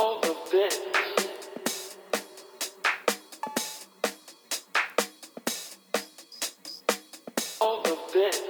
All of this.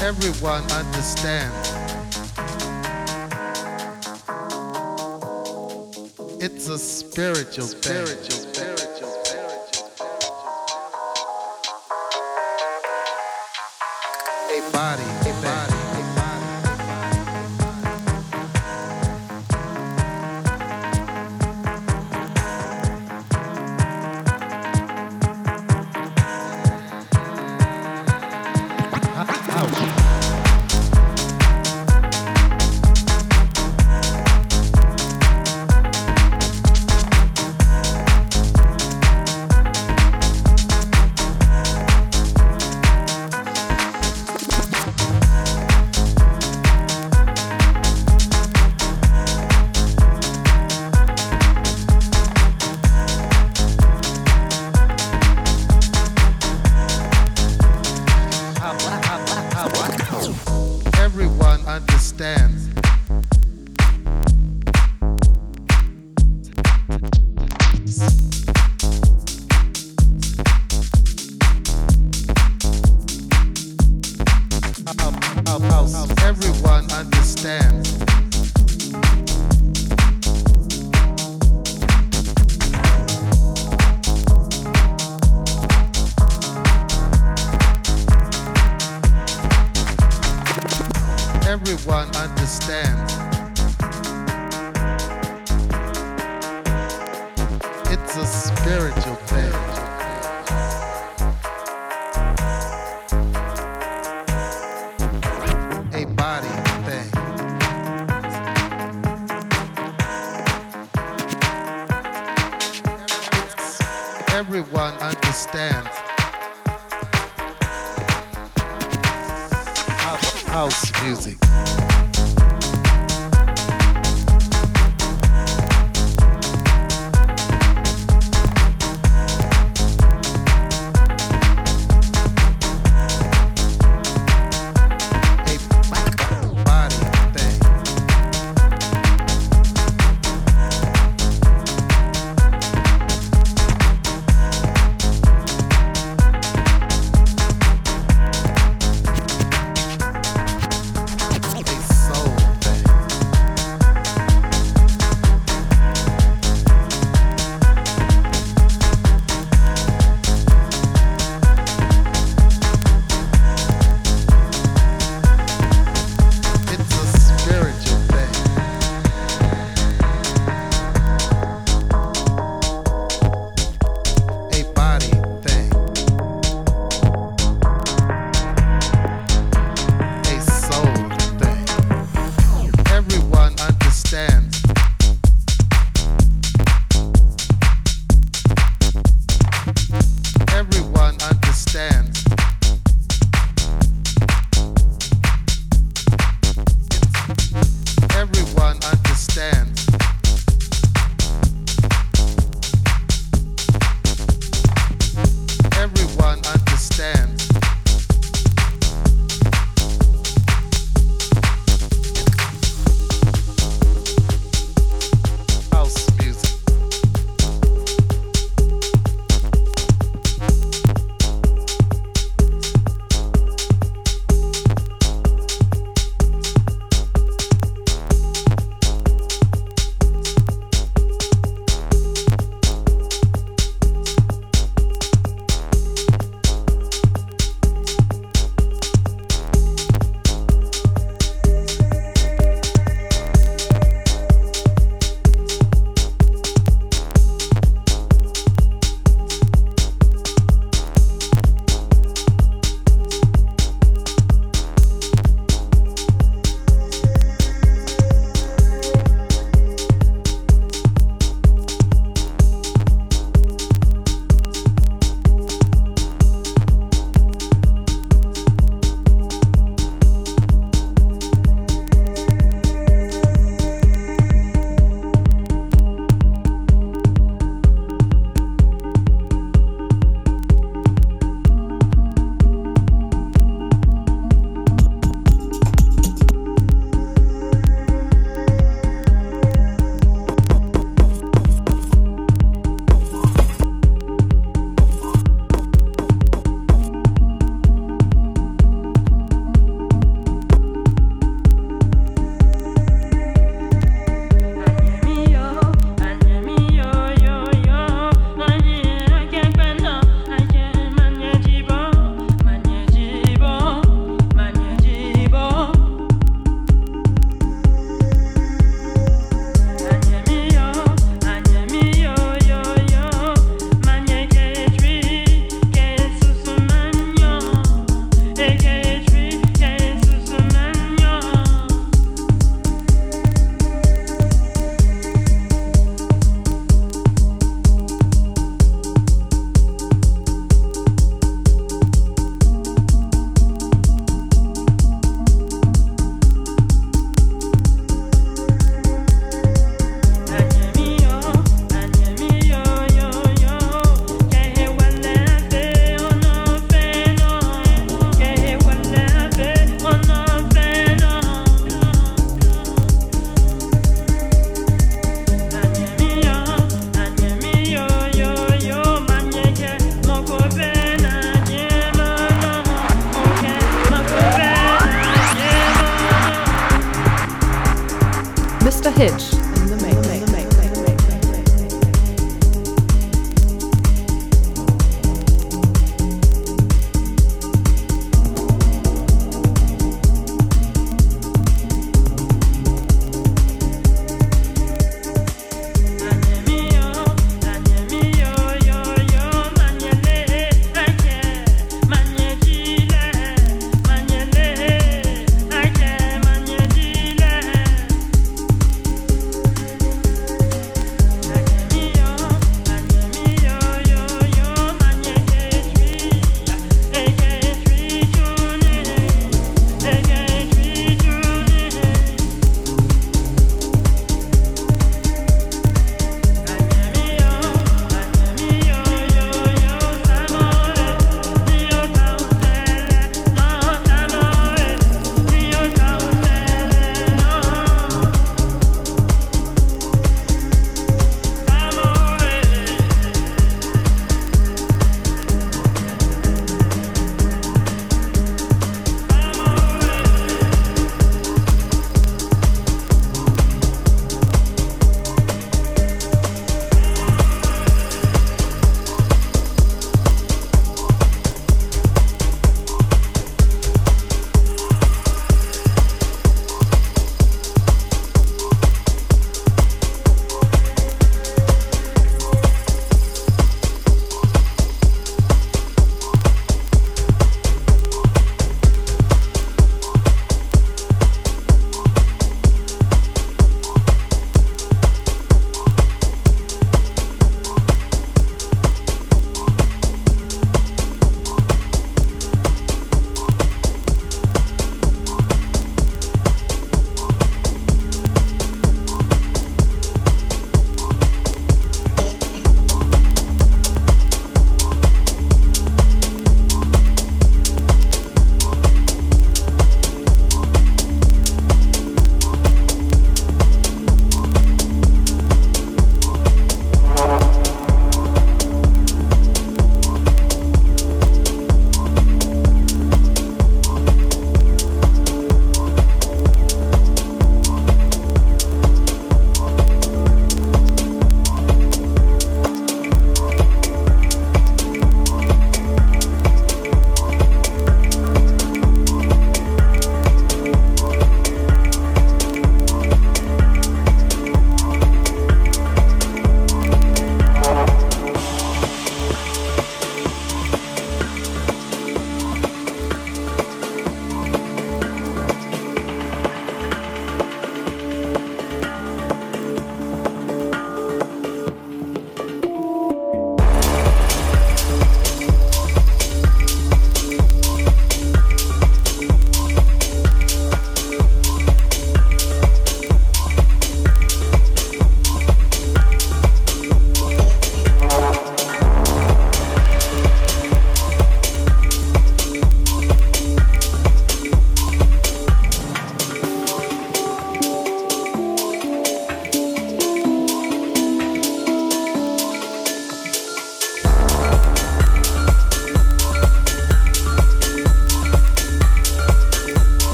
everyone understand. It's a spiritual thing. A body. everyone understands house music.